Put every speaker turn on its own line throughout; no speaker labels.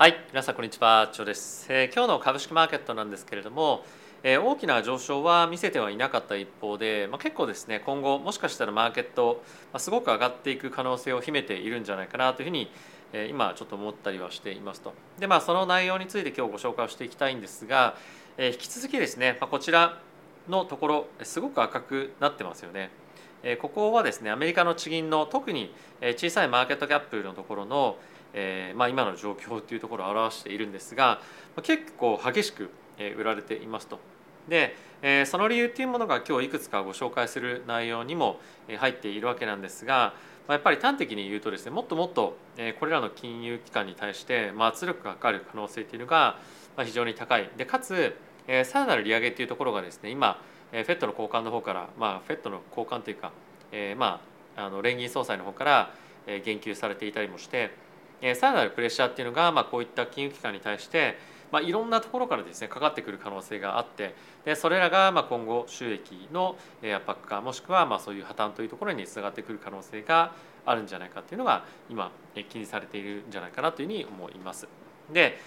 はい皆さんこんにちはチョです、えー、今日の株式マーケットなんですけれども、えー、大きな上昇は見せてはいなかった一方で、まあ、結構ですね今後もしかしたらマーケット、まあ、すごく上がっていく可能性を秘めているんじゃないかなというふうに、えー、今ちょっと思ったりはしていますとでまあその内容について今日ご紹介をしていきたいんですが、え、引き続きですね、まあ、こちらのところすごく赤くなってますよね。ここはですねアメリカの地銀の特に小さいマーケットキャップのところのえーまあ、今の状況というところを表しているんですが結構激しく売られていますと。で、えー、その理由っていうものが今日いくつかご紹介する内容にも入っているわけなんですがまあやっぱり端的に言うとですねもっともっとこれらの金融機関に対して圧力がかかる可能性というのが非常に高いでかつさらなる利上げというところがですね今 FED の交換の方から、まあ、FED の交換というか、えー、まああの連銀総裁の方から言及されていたりもしてさらなるプレッシャーっていうのが、まあ、こういった金融機関に対して、まあ、いろんなところからですねかかってくる可能性があってでそれらがまあ今後収益の圧迫化もしくはまあそういう破綻というところにつながってくる可能性があるんじゃないかっていうのが今気にされているんじゃないかなというふうに思います。で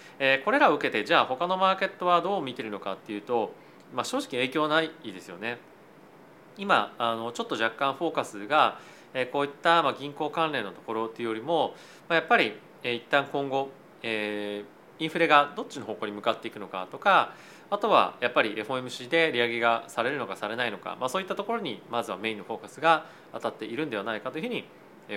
これらを受けてじゃあ他のマーケットはどう見てるのかっていうと、まあ、正直影響ないですよね。今あのちょっと若干フォーカスがこういったま銀行関連のところっていうよりもやっぱり一旦今後インフレがどっちの方向に向かっていくのかとかあとはやっぱり FOMC で利上げがされるのかされないのか、まあ、そういったところにまずはメインのフォーカスが当たっているんではないかというふうに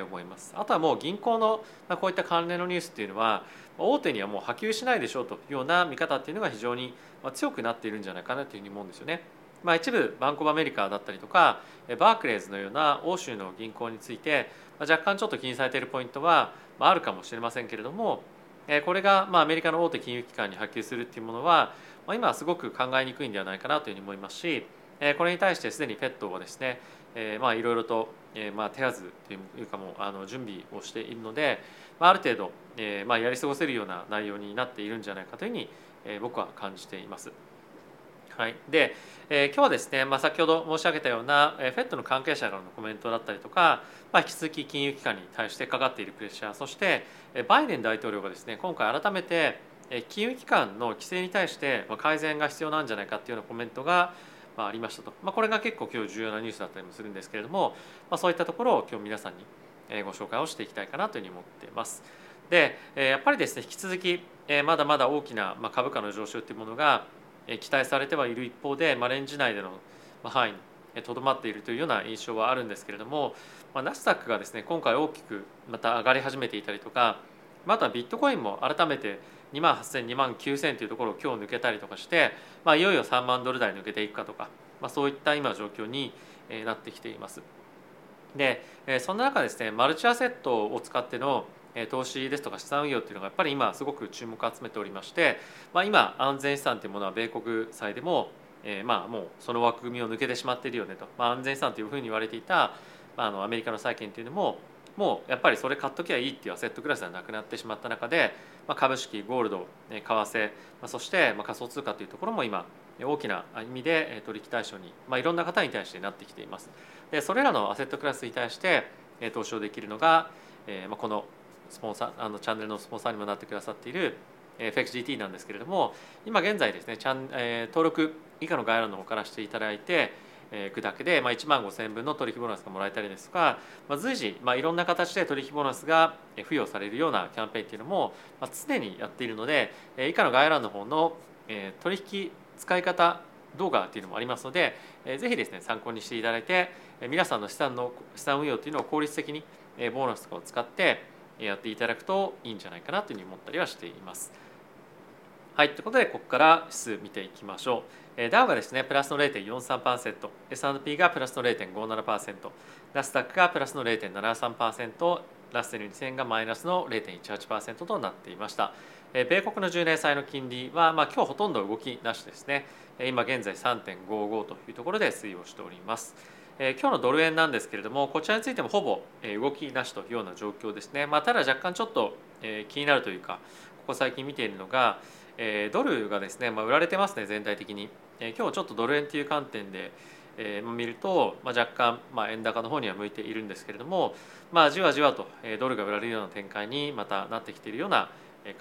思います。あとはもう銀行のこういった関連のニュースっていうのは大手にはもう波及しないでしょうというような見方っていうのが非常に強くなっているんじゃないかなというふうに思うんですよね。まあ、一部バンコブアメリカだったりとかバークレーズのような欧州の銀行について若干ちょっと気にされているポイントはあるかもしれませんけれどもこれがまあアメリカの大手金融機関に波及するっていうものはまあ今はすごく考えにくいんではないかなというふうに思いますしこれに対してすでに FED はですねまあいろいろとまあ手はずというかもあの準備をしているのである程度まあやり過ごせるような内容になっているんじゃないかというふうに僕は感じています。はい、で、えー、今日はですね、まあ、先ほど申し上げたような、えー、FED の関係者からのコメントだったりとか、まあ、引き続き金融機関に対してかかっているプレッシャーそして、えー、バイデン大統領がですね今回改めて、えー、金融機関の規制に対して、まあ、改善が必要なんじゃないかっていうようなコメントが、まあ、ありましたと、まあ、これが結構今日重要なニュースだったりもするんですけれども、まあ、そういったところを今日皆さんにご紹介をしていきたいかなというふうに思っています。でやっぱりですね引き続きまだまだ大きな株価の上昇というものが期待されてはいる一方で、まあ、レンジ内での範囲にとどまっているというような印象はあるんですけれども、まあ、ナスダックがですね今回大きくまた上がり始めていたりとかまたビットコインも改めて2万8000、2万9000というところを今日抜けたりとかして、まあ、いよいよ3万ドル台抜けていくかとか、まあ、そういった今状況になってきています。でそんな中ですねマルチアセットを使っての投資ですとか資産運用っていうのがやっぱり今すごく注目を集めておりまして、まあ、今安全資産というものは米国債でも、えー、まあもうその枠組みを抜けてしまっているよねと、まあ、安全資産というふうに言われていた、まあ、あのアメリカの債券というのももうやっぱりそれ買っときゃいいっていうアセットクラスではなくなってしまった中で、まあ、株式ゴールド為替、まあ、そしてまあ仮想通貨というところも今大きな意味で取引対象に、まあ、いろんな方に対してなってきています。でそれらのアセットクラスに対して投資をできるのが、えー、まあこのスポンサーあのチャンネルのスポンサーにもなってくださっている FXGT なんですけれども今現在ですねチャン、えー、登録以下の概要欄の方からしていただいていくだけで、まあ、1万5000分の取引ボーナスがもらえたりですとか、まあ、随時、まあ、いろんな形で取引ボーナスが付与されるようなキャンペーンっていうのも、まあ、常にやっているので以下の概要欄の方の取引使い方動画っていうのもありますのでぜひですね参考にしていただいて皆さんの資産の資産運用っていうのを効率的にボーナスとかを使ってやっていただくといいんじゃないかなというふうに思ったりはしています。はい、ということでここから指数見ていきましょう。ダウがですねプラスの0.43%、S&P がプラスの0.57%、ナスダックがプラスの0.73%、ラッセル2000がマイナスの0.18%となっていました。米国の10年債の金利は、まあ、今日ほとんど動きなしですね。今現在3.55というところで推移をしております。え今日のドル円なんですけれどもこちらについてもほぼ動きなしというような状況ですね、まあ、ただ若干ちょっとえ気になるというかここ最近見ているのがえドルがですね、まあ、売られてますね全体的にえ今日ちょっとドル円という観点でえ見ると、まあ、若干、まあ、円高の方には向いているんですけれども、まあ、じわじわとドルが売られるような展開にまたなってきているような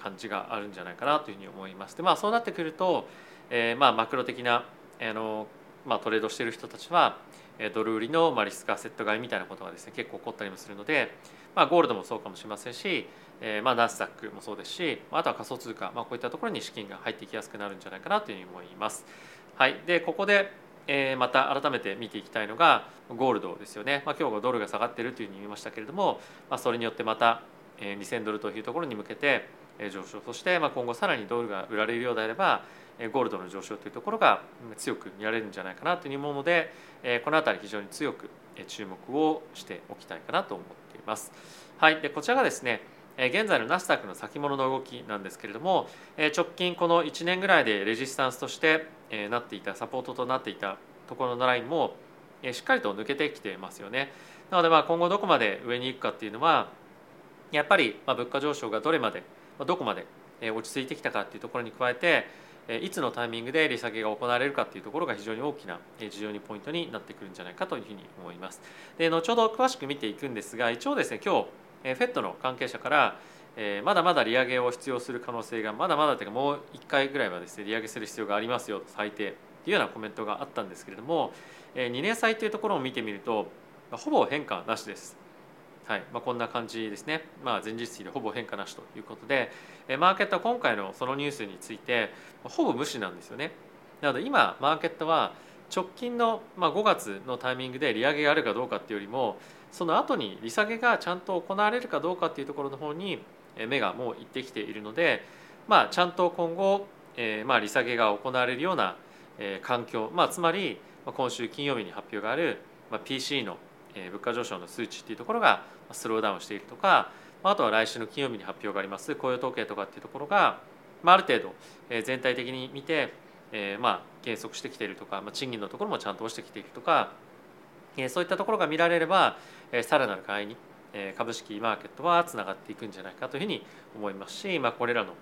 感じがあるんじゃないかなというふうに思います。でまあそうなってくると、えー、まあマクロ的なあの、まあ、トレードしている人たちはドル売りのまあリスクアセット買いみたいなことがですね結構起こったりもするので、まあ、ゴールドもそうかもしれませんし、えー、まあナスダックもそうですしあとは仮想通貨、まあ、こういったところに資金が入っていきやすくなるんじゃないかなというふうに思います。はい、でここでえー、また改めて見ていきたいのがゴールドですよね、まあ、今日ドルが下がっているというふうに言いましたけれども、まあ、それによってまた2000ドルというところに向けて上昇。そしてまあ今後さらにドルが売られるようであればゴールドの上昇というところが強く見られるんじゃないかなという思うのでこの辺り非常に強く注目をしておきたいかなと思っています。はい、でこちらがですね現在のナスダックの先物の動きなんですけれども直近この1年ぐらいでレジスタンスとしてなっていたサポートとなっていたところのラインもしっかりと抜けてきてますよね。なのでまあ今後どこまで上に行くかっていうのはやっぱりま物価上昇がどれまでどこまで落ち着いてきたかっていうところに加えていつのタイミングで利下げが行われるかっていうところが非常に大きな重要にポイントになってくるんじゃないかというふうに思います。で後ほど詳しく見ていくんですが一応ですね今日 FED の関係者からまだまだ利上げを必要する可能性がまだまだというかもう1回ぐらいはですね利上げする必要がありますよと最低というようなコメントがあったんですけれども2年債というところを見てみるとほぼ変化なしです。はいまあ、こんな感じですね、まあ、前日比でほぼ変化なしということでマーケットは今回のそのニュースについてほぼ無視なんですよね。なので今マーケットは直近の5月のタイミングで利上げがあるかどうかっていうよりもその後に利下げがちゃんと行われるかどうかっていうところの方に目がもういってきているので、まあ、ちゃんと今後、えー、まあ利下げが行われるような環境、まあ、つまり今週金曜日に発表がある PC の物価上昇の数値っていうところがスローダウンしているとかあとは来週の金曜日に発表があります雇用統計とかっていうところが、まあ、ある程度全体的に見て、えー、まあ減速してきているとか、まあ、賃金のところもちゃんと落ちてきているとかそういったところが見られればさらなる買いに株式マーケットはつながっていくんじゃないかというふうに思いますし、まあ、これらの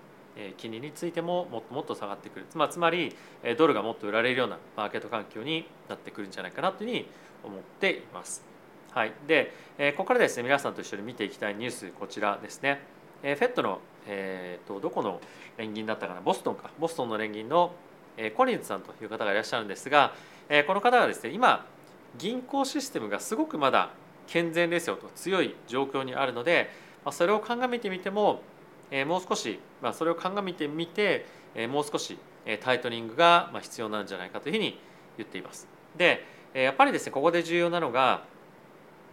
金利についてももっともっと下がってくる、まあ、つまりドルがもっと売られるようなマーケット環境になってくるんじゃないかなというふうに思っています。はい、でここからですね皆さんと一緒に見ていきたいニュースこちらですね。FED の、えーと、どこの連銀だったかな？ボストンかボストンの連銀のコリンズさんという方がいらっしゃるんですがこの方がですね今銀行システムがすごくまだ健全ですよと強い状況にあるのでそれを鑑みてみてももう少しそれを鑑みてみてもう少しタイトニングが必要なんじゃないかというふうに言っています。でやっぱりですねここで重要なのが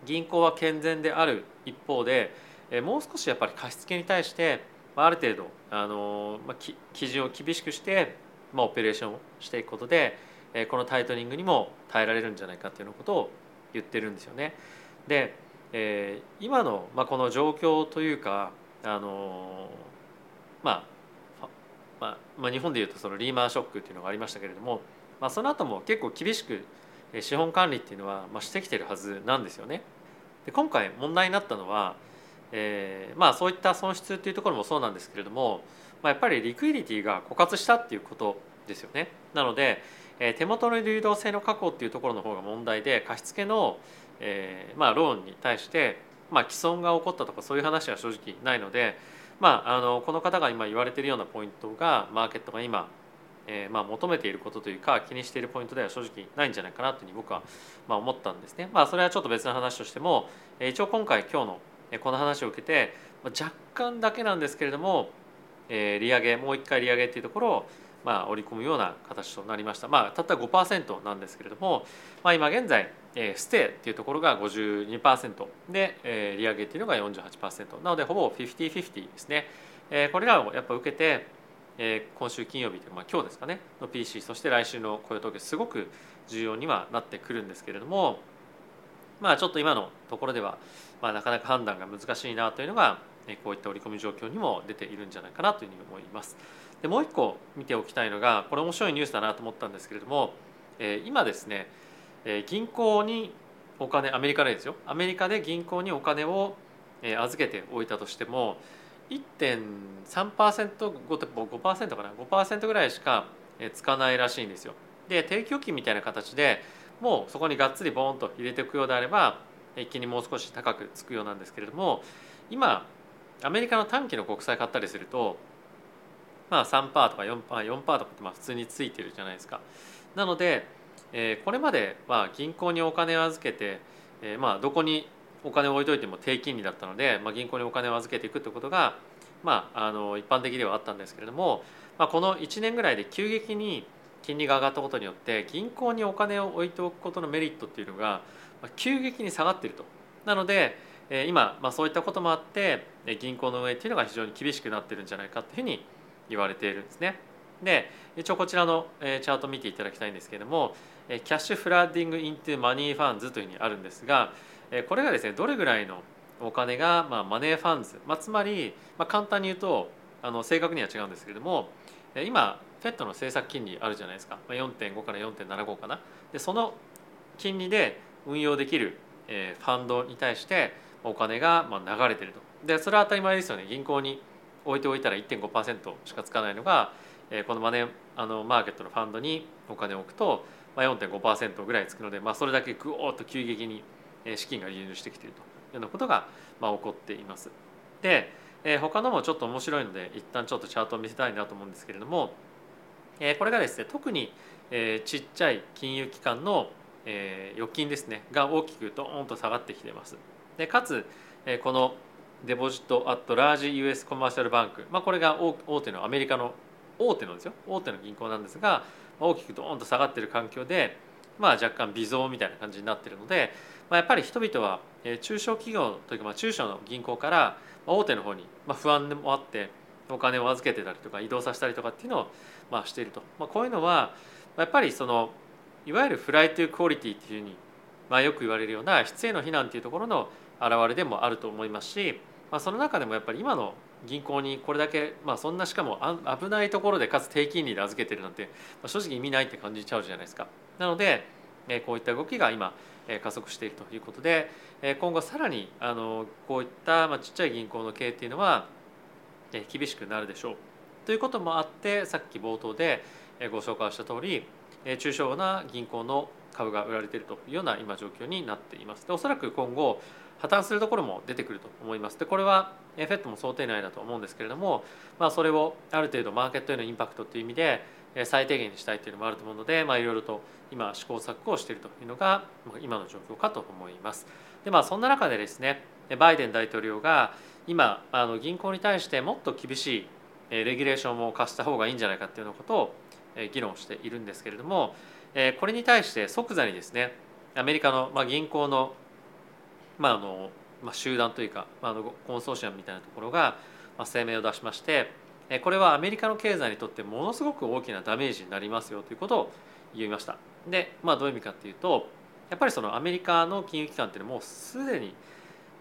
銀行は健全である一方でもう少しやっぱり貸付に対してある程度あの、まあ、基準を厳しくして、まあ、オペレーションをしていくことでこのタイトニングにも耐えられるんじゃないかというようなことを言ってるんですよね。で、え、今の、まあ、この状況というかあの、まあまあまあ、日本でいうとそのリーマンショックっていうのがありましたけれども、まあ、その後も結構厳しく資本管理っていうのは、まあ、してきてるはずなんですよね。で今回問題になったのは、えー、まあそういった損失っていうところもそうなんですけれども、まあ、やっぱりリクイリティが枯渇したっていうことですよね。なので、えー、手元の流動性の確保っていうところの方が問題で貸付の、えー、まあローンに対して、まあ、既存が起こったとかそういう話は正直ないので、まあ、あのこの方が今言われているようなポイントがマーケットが今えー、まあ、求めていることというか気にしているポイントでは正直ないんじゃないかなというふうに僕はまあ思ったんですね。まあ、それはちょっと別の話としても一応今回今日のこの話を受けて若干だけなんですけれども、えー、利上げもう一回利上げっていうところをまあ織り込むような形となりました。まあ、たった5%なんですけれども、まあ、今現在えステイっていうところが52%で、えー、利上げっていうのが48%なのでほぼ50-50ですね、えー、これらをやっぱ受けてえー、今週金曜日というか、まあ、今日ですかねの PC そして来週の雇用統計すごく重要にはなってくるんですけれどもまあちょっと今のところでは、まあ、なかなか判断が難しいなというのが、えー、こういった織り込み状況にも出ているんじゃないかなというふうに思います。でもう一個見ておきたいのがこれ面白いニュースだなと思ったんですけれども、えー、今ですね、えー、銀行にお金アメリカでですよアメリカで銀行にお金を預けておいたとしても 1.3%5% かな？5%ぐらいしかつかないらしいんですよ。で定期預金みたいな形でもうそこにがっつりボーンと入れていくようであれば一気にもう少し高くつくようなんですけれども今アメリカの短期の国債買ったりするとまあ3%とか 4%, 4とかってまあ普通についてるじゃないですか。なので、えー、これまでは銀行にお金を預けて、えー、まあどこにお金を置いといても低金利だったので、まあ、銀行にお金を預けていくってことが、まあ、あの一般的ではあったんですけれども、まあ、この1年ぐらいで急激に金利が上がったことによって銀行にお金を置いておくことのメリットっていうのが急激に下がっていると。なので今、まあ、そういったこともあって銀行の運営っていうのが非常に厳しくなってるんじゃないかというふうに言われているんですね。で一応こちらのチャート見ていただきたいんですけれども cash flooding into money funds というふうにあるんですがこれがですねどれぐらいのお金が、まあ、 money funds、まあ、つまり、まあ、簡単に言うとあの正確には違うんですけれども今 FED の政策金利あるじゃないですか。まあ4.5から4.75かな。でその金利で運用できるファンドに対してお金が流れてると。でそれは当たり前ですよね。銀行に置いておいたら1.5%しかつかないのがこのマネーあのマーケットのファンドにお金を置くと4.5%ぐらいつくので、まあ、それだけぐおっと急激に資金が流入してきているというようなことがまあ起こっています。で他のもちょっと面白いので一旦ちょっとチャートを見せたいなと思うんですけれどもこれがですね特にちっちゃい金融機関の預金ですねが大きくドーンと下がってきています。でかつこのデポジット・アット・ラージ US コマーシャルバンク、まあ、これが大手のアメリカの大手のですよ大手の銀行なんですが大きくドーンと下がっている環境で、まあ、若干微増みたいな感じになっているので、まあ、やっぱり人々は中小企業というかまあ中小の銀行から大手の方に不安もあってお金を預けてたりとか移動させたりとかっていうのをまあしていると、まあ、こういうのはやっぱりそのいわゆるフライトゥークオリティっていうふうにまあよく言われるような質への非難っていうところの表れでもあると思いますしまあ、その中でもやっぱり今の銀行にこれだけ、まあ、そんなしかも危ないところでかつ低金利で預けてるなんて、ま、正直意味ないって感じちゃうじゃないですか。なのでこういった動きが今加速しているということで今後さらにあのこういったまあちっちゃい銀行の経営っていうのは厳しくなるでしょう。ということもあってさっき冒頭でご紹介した通り中小な銀行の株が売られているというような今状況になっています。でおそらく今後破綻するところも出てくると思います。でこれは FED も想定内だと思うんですけれども、まあ、それをある程度マーケットへのインパクトという意味で最低限にしたいというのもあると思うので、まあ、いろいろと今試行錯誤をしているというのが今の状況かと思います。でまあそんな中でですねバイデン大統領が今あの銀行に対してもっと厳しいレギュレーションを課した方がいいんじゃないかというようなことを議論しているんですけれどもこれに対して即座にですねアメリカの銀行のまああのまあ、集団というか、まあ、のコンソーシアムみたいなところが、声明を出しましてこれはアメリカの経済にとってものすごく大きなダメージになりますよということを言いました。で、まあ、どういう意味かっていうとやっぱりそのアメリカの金融機関っていうのはもうすでに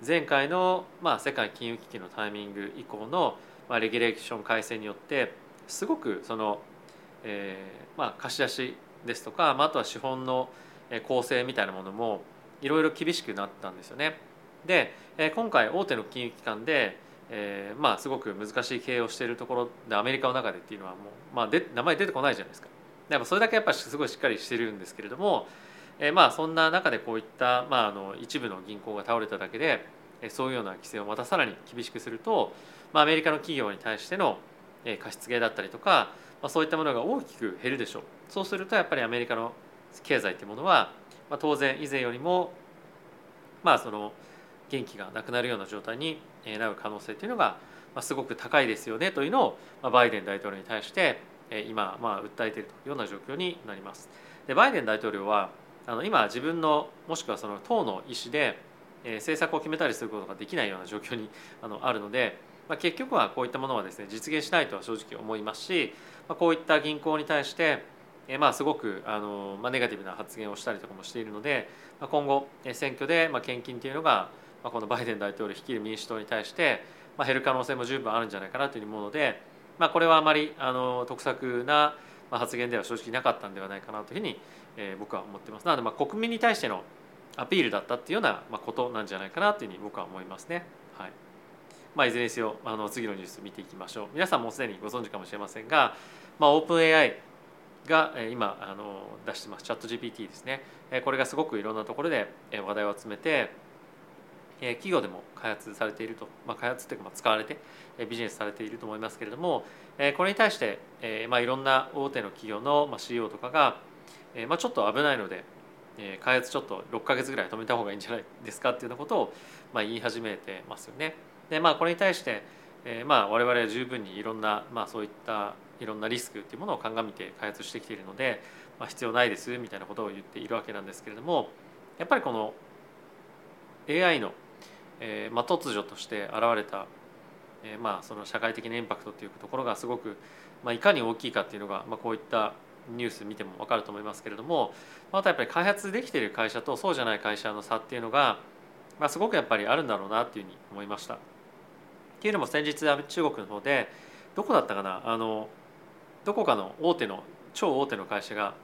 前回の、まあ、世界金融危機のタイミング以降の、まあ、レギュレーション改正によってすごくその、えーまあ、貸し出しですとか、まあ、あとは資本の構成みたいなものもいろいろ厳しくなったんですよね。で今回大手の金融機関で、えー、まあすごく難しい経営をしているところでアメリカの中でっていうのはもう、まあ、で名前出てこないじゃないですか。やっぱそれだけやっぱすごいしっかりしてるんですけれども、えー、まあそんな中でこういった、まあ、あの一部の銀行が倒れただけでそういうような規制をまたさらに厳しくすると、まあ、アメリカの企業に対しての貸し付けだったりとか、まあ、そういったものが大きく減るでしょう。そうするとやっぱりアメリカの経済というものはまあ、当然以前よりもまあその元気がなくなるような状態になる可能性というのがすごく高いですよねというのをバイデン大統領に対して今まあ訴えているというような状況になります。でバイデン大統領はあの今自分のもしくはその党の意思で政策を決めたりすることができないような状況に あのあるので、まあ、結局はこういったものはですね実現しないとは正直思いますし、まあ、こういった銀行に対してえまあ、すごくあの、まあ、ネガティブな発言をしたりとかもしているので、まあ、今後選挙で、まあ、献金というのが、まあ、このバイデン大統領率いる民主党に対して、まあ、減る可能性も十分あるんじゃないかなという思うので、まあ、これはあまりあの得策な発言では正直なかったんではないかなというふうに、えー、僕は思ってます。なので、まあ、国民に対してのアピールだったっていうようなことなんじゃないかなというふうに僕は思いますね。はい。まあ、いずれにせよあの次のニュース見ていきましょう。皆さんもすでにご存知かもしれませんが、まあ、オープン AI が今あの出してます。チャット GPT ですね。これがすごくいろんなところで話題を集めて企業でも開発されていると、まあ、開発というか使われてビジネスされていると思いますけれどもこれに対してまあいろんな大手の企業の CEO とかがまあちょっと危ないので開発ちょっと6か月ぐらい止めた方がいいんじゃないですかっていうようなことをまあ言い始めてますよね。でまあこれに対してまあ我々は十分にいろんなまあそういったいろんなリスクっていうものを鑑みて開発してきているので、まあ、必要ないですみたいなことを言っているわけなんですけれどもやっぱりこの AI のえーまあ、突如として現れた、えーまあ、その社会的なインパクトというところがすごく、まあ、いかに大きいかっていうのが、まあ、こういったニュース見ても分かると思いますけれどもまたやっぱり開発できている会社とそうじゃない会社の差っていうのが、まあ、すごくやっぱりあるんだろうなっていうふうに思いました。っていうのも先日中国の方でどこだったかな？あのどこかの大手の超大手の会社が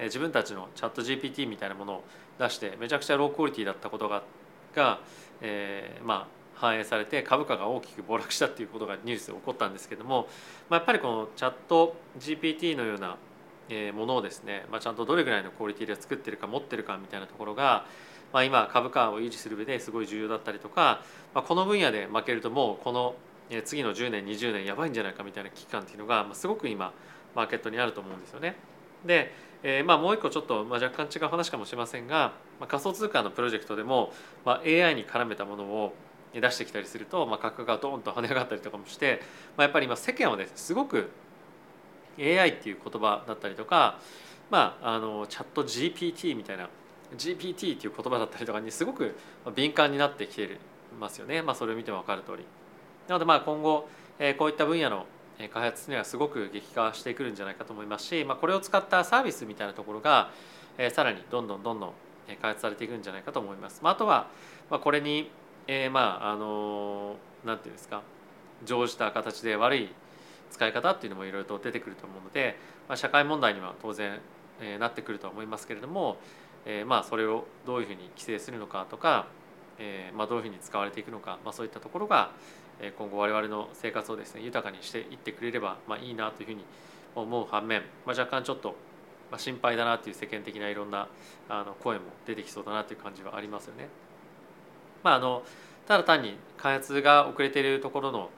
自分たちのチャット GPT みたいなものを出してめちゃくちゃロークオリティだったことがあってがえー、まあ反映されて株価が大きく暴落したっていうことがニュースで起こったんですけども、まあ、やっぱりこのチャット GPT のようなものをですね、まあ、ちゃんとどれぐらいのクオリティで作ってるか持ってるかみたいなところが、まあ、今株価を維持する上ですごい重要だったりとか、まあ、この分野で負けるともうこの次の10年20年やばいんじゃないかみたいな危機感っていうのがすごく今マーケットにあると思うんですよね。でえー、まあもう一個ちょっと、まあ、若干違う話かもしれませんが、まあ、仮想通貨のプロジェクトでも、まあ、AI に絡めたものを出してきたりすると、まあ、価格がドーンと跳ね上がったりとかもして、まあ、やっぱり今世間はねすごく AI っていう言葉だったりとか、まあ、あのチャット GPT みたいな GPT っていう言葉だったりとかにすごく敏感になってきてますよね、まあ、それを見ても分かる通り。なのでまあ今後、えー、こういった分野の開発にはすごく激化してくるんじゃないかと思いますし、まあ、これを使ったサービスみたいなところがえさらにどんどんどんどん開発されていくんじゃないかと思います。まあ、あとはまこれに、えー、まああのなんていうんですか乗じた形で悪い使い方っていうのもいろいろと出てくると思うので、まあ、社会問題には当然、え、なってくるとは思いますけれども、えー、まあそれをどういうふうに規制するのかとか、えーまあ、どういうふうに使われていくのか、まあ、そういったところが、今後我々の生活をですね豊かにしていってくれれば、まあ、いいなというふうに思う反面、まあ、若干ちょっと心配だなという世間的ないろんなあの声も出てきそうだなという感じはありますよね。まあ、あのただ単に開発が遅れているところの、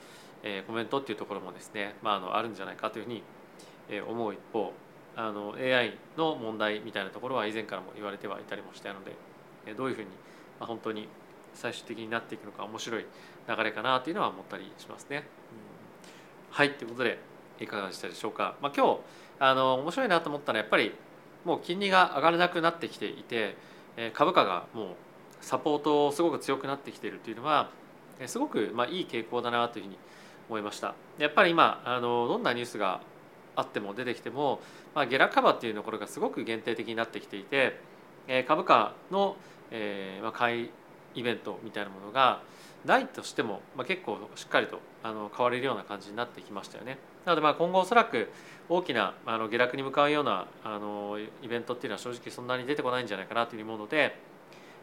え、コメントっていうところもですね、まあ、あのあるんじゃないかというふうに思う一方あの AI の問題みたいなところは以前からも言われてはいたりもしたのでどういうふうに本当に最終的になっていくのか面白い流れかなというのは思ったりしますね。うん、はいということでいかがでしたでしょうか。まあ、今日あの面白いなと思ったのはやっぱりもう金利が上がらなくなってきていて株価がもうサポートをすごく強くなってきているというのはすごくまあいい傾向だなというふうに思いました。やっぱり今あのどんなニュースがあっても出てきても、まあ、下落幅っていうところがすごく限定的になってきていて株価の、えーまあ、買いイベントみたいなものがないとしても、まあ、結構しっかりとあの買われるような感じになってきましたよね。なのでまあ今後おそらく大きなあの下落に向かうようなあのイベントっていうのは正直そんなに出てこないんじゃないかなというふうに思うので、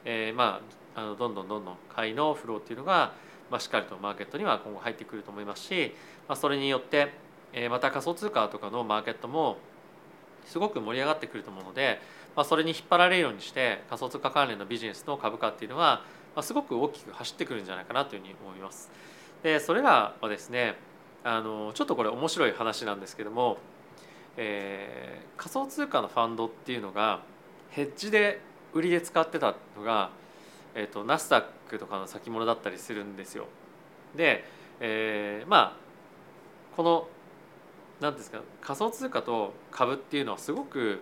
えー、まああのどんどんどんどん買いのフローっていうのが、まあ、しっかりとマーケットには今後入ってくると思いますし、まあ、それによって、え、また仮想通貨とかのマーケットもすごく盛り上がってくると思うので、まあ、それに引っ張られるようにして仮想通貨関連のビジネスの株価っていうのはまあ、すごく大きく走ってくるんじゃないかなというふうに思います。でそれらはですねあのちょっとこれ面白い話なんですけども、えー、仮想通貨のファンドっていうのがヘッジで売りで使ってたのが、えーと、ナスダックとかの先物だったりするんですよ。で、えー、まあこの何ですか仮想通貨と株っていうのはすごく、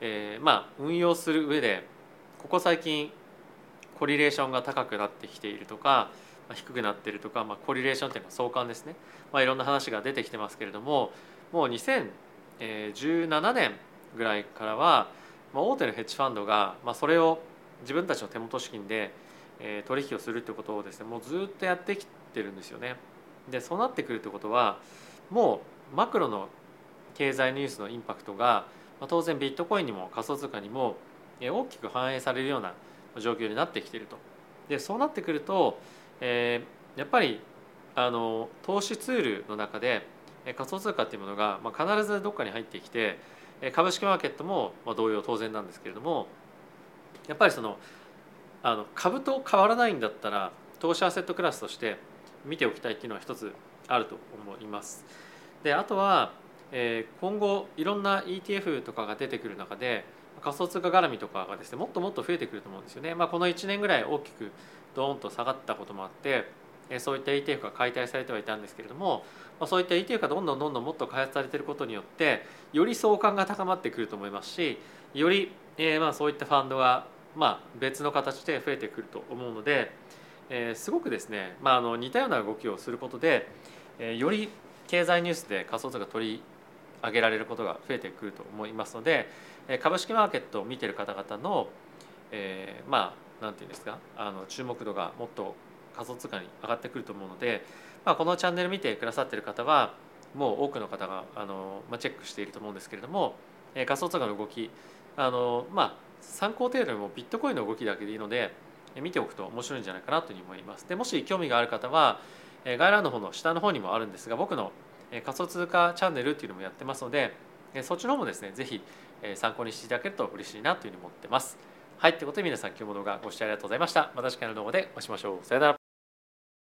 えー、まあ運用する上でここ最近コリレーションが高くなってきているとか低くなっているとか、まあ、コリレーションっていうのは相関ですね、まあ、いろんな話が出てきてますけれどももう2017年ぐらいからは、まあ、大手のヘッジファンドが、まあ、それを自分たちの手元資金で取引をするってことをですねもうずっとやってきてるんですよね。でそうなってくるってことはもうマクロの経済ニュースのインパクトが、まあ、当然ビットコインにも仮想通貨にも大きく反映されるような状況になってきていると。でそうなってくると、えー、やっぱりあの投資ツールの中で仮想通貨っていうものが、まあ、必ずどっかに入ってきて株式マーケットも、まあ、同様当然なんですけれどもやっぱりそのあの株と変わらないんだったら投資アセットクラスとして見ておきたいっていうのは一つあると思います。であとは、えー、今後いろんな ETF とかが出てくる中で仮想通貨絡みとかがですねもっともっと増えてくると思うんですよね。まあ、この1年ぐらい大きくドーンと下がったこともあってそういった ETF が解体されてはいたんですけれどもそういった ETF がどんどんどんどんもっと開発されていることによってより相関が高まってくると思いますしより、えまあそういったファンドがまあ別の形で増えてくると思うので、えすごくですね、まあ、あの似たような動きをすることで、えより経済ニュースで仮想通貨取り上げられることが増えてくると思いますので株式マーケットを見てる方々の、えー、まあなんていうんですかあの注目度がもっと仮想通貨に上がってくると思うので、まあ、このチャンネル見てくださってる方はもう多くの方があの、まあ、チェックしていると思うんですけれども、えー、仮想通貨の動きあの、まあ、参考程度にもビットコインの動きだけでいいので見ておくと面白いんじゃないかなというふうに思います。でもし興味がある方は概要欄の方の下の方にもあるんですが僕の仮想通貨チャンネルっていうのもやってますのでそっちの方もですね是非参考にしていただけると嬉しいなというふうに思ってます。はいということで皆さん今日も動画ご視聴ありがとうございました。また次回の動画でお会いしましょう。さよなら。